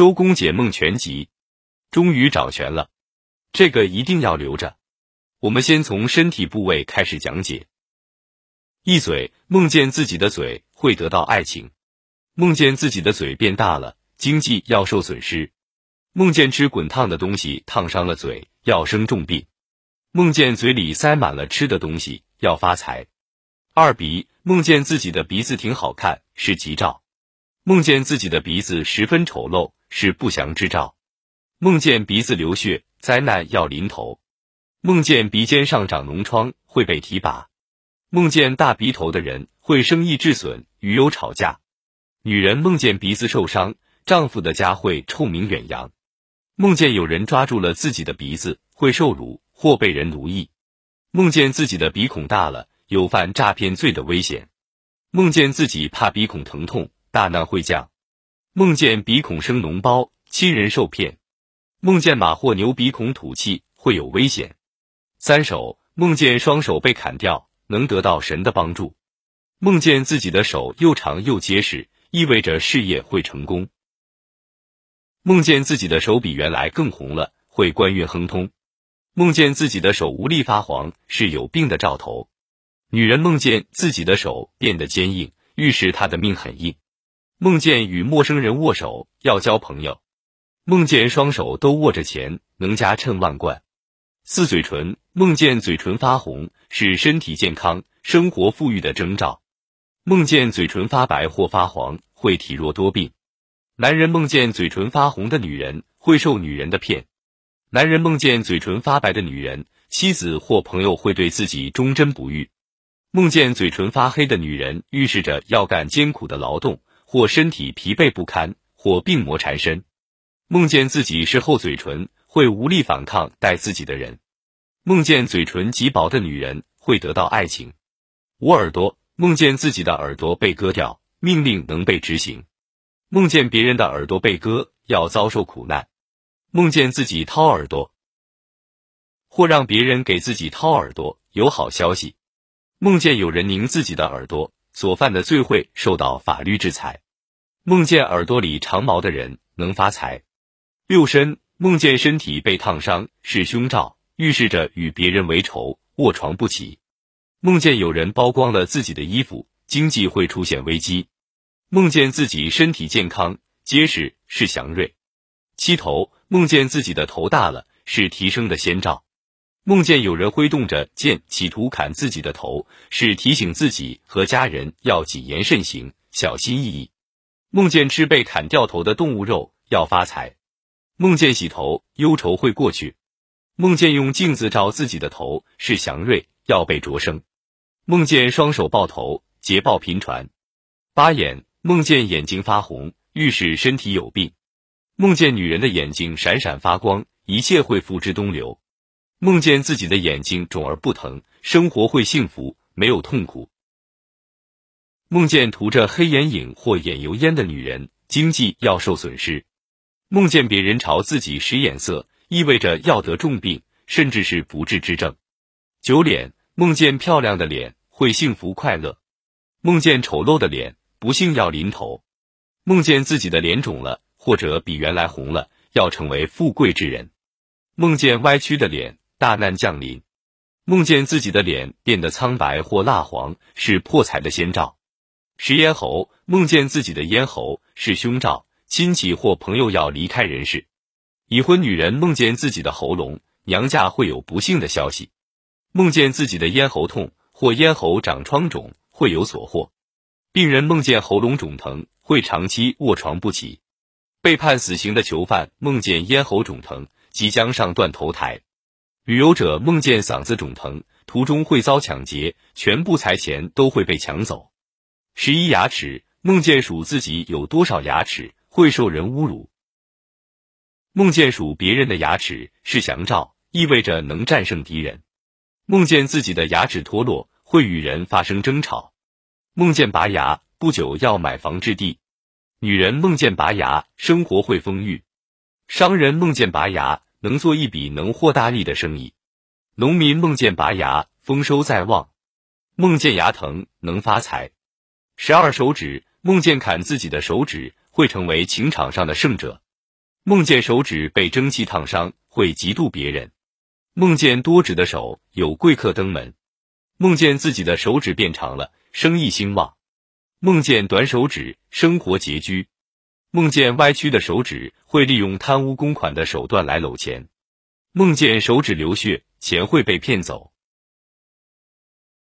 周公解梦全集，终于找全了，这个一定要留着。我们先从身体部位开始讲解。一嘴，梦见自己的嘴会得到爱情；梦见自己的嘴变大了，经济要受损失；梦见吃滚烫的东西烫伤了嘴，要生重病；梦见嘴里塞满了吃的东西，要发财。二鼻，梦见自己的鼻子挺好看，是吉兆；梦见自己的鼻子十分丑陋。是不祥之兆，梦见鼻子流血，灾难要临头；梦见鼻尖上长脓疮，会被提拔；梦见大鼻头的人会生意致损，与友吵架；女人梦见鼻子受伤，丈夫的家会臭名远扬；梦见有人抓住了自己的鼻子，会受辱或被人奴役；梦见自己的鼻孔大了，有犯诈骗罪的危险；梦见自己怕鼻孔疼痛，大难会降。梦见鼻孔生脓包，亲人受骗；梦见马或牛鼻孔吐气，会有危险。三手梦见双手被砍掉，能得到神的帮助；梦见自己的手又长又结实，意味着事业会成功；梦见自己的手比原来更红了，会官运亨通；梦见自己的手无力发黄，是有病的兆头。女人梦见自己的手变得坚硬，预示她的命很硬。梦见与陌生人握手，要交朋友；梦见双手都握着钱，能家趁万贯。四嘴唇，梦见嘴唇发红，是身体健康、生活富裕的征兆；梦见嘴唇发白或发黄，会体弱多病。男人梦见嘴唇发红的女人，会受女人的骗；男人梦见嘴唇发白的女人，妻子或朋友会对自己忠贞不渝。梦见嘴唇发黑的女人，预示着要干艰苦的劳动。或身体疲惫不堪，或病魔缠身，梦见自己是厚嘴唇，会无力反抗待自己的人；梦见嘴唇极薄的女人会得到爱情。捂耳朵，梦见自己的耳朵被割掉，命令能被执行；梦见别人的耳朵被割，要遭受苦难；梦见自己掏耳朵，或让别人给自己掏耳朵，有好消息；梦见有人拧自己的耳朵。所犯的罪会受到法律制裁。梦见耳朵里长毛的人能发财。六身梦见身体被烫伤是凶兆，预示着与别人为仇，卧床不起。梦见有人剥光了自己的衣服，经济会出现危机。梦见自己身体健康结实是祥瑞。七头梦见自己的头大了是提升的先兆。梦见有人挥动着剑，企图砍自己的头，是提醒自己和家人要谨言慎行，小心翼翼。梦见吃被砍掉头的动物肉，要发财。梦见洗头，忧愁会过去。梦见用镜子照自己的头，是祥瑞，要被擢升。梦见双手抱头，捷报频传。八眼梦见眼睛发红，预示身体有病。梦见女人的眼睛闪闪发光，一切会付之东流。梦见自己的眼睛肿而不疼，生活会幸福，没有痛苦。梦见涂着黑眼影或眼油烟的女人，经济要受损失。梦见别人朝自己使眼色，意味着要得重病，甚至是不治之症。九脸梦见漂亮的脸，会幸福快乐；梦见丑陋的脸，不幸要临头。梦见自己的脸肿了，或者比原来红了，要成为富贵之人。梦见歪曲的脸。大难降临，梦见自己的脸变得苍白或蜡黄，是破财的先兆。食咽喉，梦见自己的咽喉是凶兆，亲戚或朋友要离开人世。已婚女人梦见自己的喉咙，娘家会有不幸的消息。梦见自己的咽喉痛或咽喉长疮肿，会有所获。病人梦见喉咙肿疼，会长期卧床不起。被判死刑的囚犯梦见咽喉肿疼，即将上断头台。旅游者梦见嗓子肿疼，途中会遭抢劫，全部财钱都会被抢走。十一牙齿梦见数自己有多少牙齿，会受人侮辱。梦见数别人的牙齿是祥兆，意味着能战胜敌人。梦见自己的牙齿脱落，会与人发生争吵。梦见拔牙，不久要买房置地。女人梦见拔牙，生活会丰裕。商人梦见拔牙。能做一笔能获大利的生意，农民梦见拔牙，丰收在望；梦见牙疼，能发财。十二手指梦见砍自己的手指，会成为情场上的胜者。梦见手指被蒸汽烫伤，会嫉妒别人；梦见多指的手，有贵客登门；梦见自己的手指变长了，生意兴旺；梦见短手指，生活拮据；梦见歪曲的手指，会利用贪污公款的手段来搂钱；梦见手指流血，钱会被骗走。